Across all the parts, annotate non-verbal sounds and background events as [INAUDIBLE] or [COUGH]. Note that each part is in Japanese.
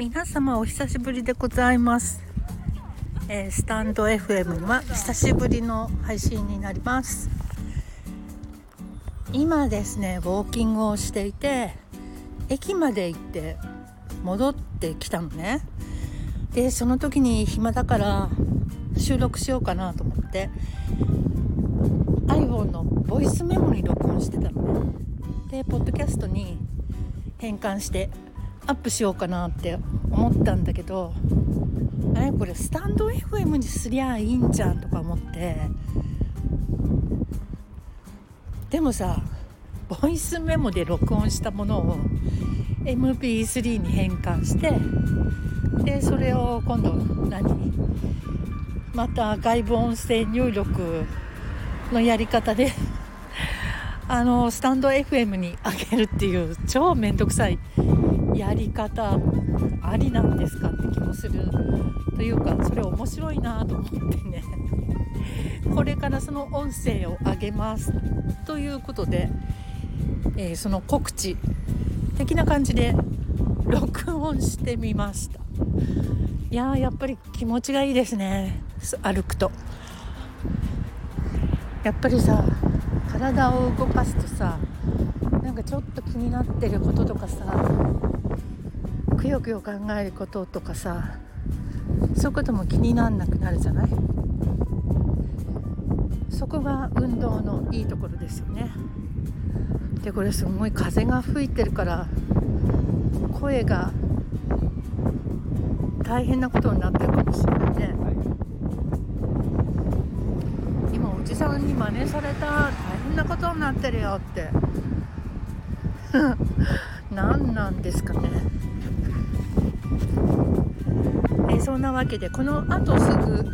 皆様お久しぶりでございます、えー、スタンド FM は久しぶりの配信になります。今ですねウォーキングをしていて駅まで行って戻ってきたのね。でその時に暇だから収録しようかなと思って iPhone のボイスメモに録音してたのね。でポッドキャストに変換してアップしようかなって思ったんだけどあれ？これスタンド FM にすりゃいいんじゃんとか思って。でもさボイスメモで録音したものを MP3 に変換してでそれを今度何？また外部音声入力のやり方であのスタンド FM に上げるっていう超めんどくさいやり方ありなんですかって気もするというかそれ面白いなと思ってね。[LAUGHS] これからその音声を上げますということで、えー、その告知的な感じで [LAUGHS] 録音してみました。いややっぱり気持ちがいいですね。歩くと。やっぱりさ体を動かすとさなんかちょっと気になってることとかさくよくよ考えることとかさそういうことも気になんなくなるじゃない？そこが運動のいいところですよね。でこれすごい風が吹いてるから声が大変なことになってるかもしれないね。今おじさんに真似されたんなことになってるよって [LAUGHS] 何なんですかねえそんなわけでこのあとすぐ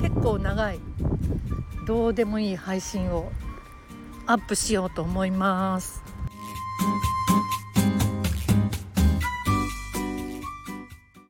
結構長いどうでもいい配信をアップしようと思います。